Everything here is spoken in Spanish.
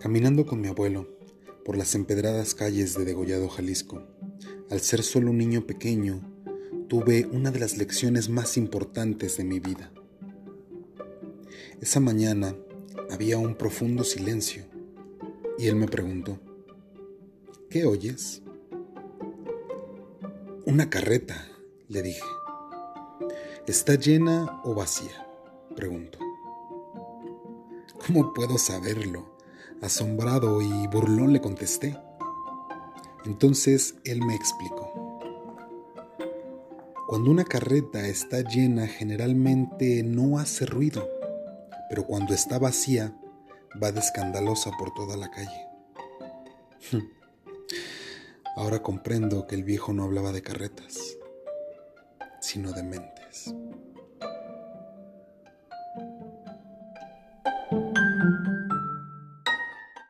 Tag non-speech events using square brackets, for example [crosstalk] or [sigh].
Caminando con mi abuelo por las empedradas calles de Degollado, Jalisco, al ser solo un niño pequeño, tuve una de las lecciones más importantes de mi vida. Esa mañana había un profundo silencio y él me preguntó, ¿qué oyes? Una carreta, le dije. ¿Está llena o vacía? preguntó. ¿Cómo puedo saberlo? Asombrado y burlón le contesté. Entonces él me explicó. Cuando una carreta está llena generalmente no hace ruido, pero cuando está vacía va de escandalosa por toda la calle. [laughs] Ahora comprendo que el viejo no hablaba de carretas, sino de mentes.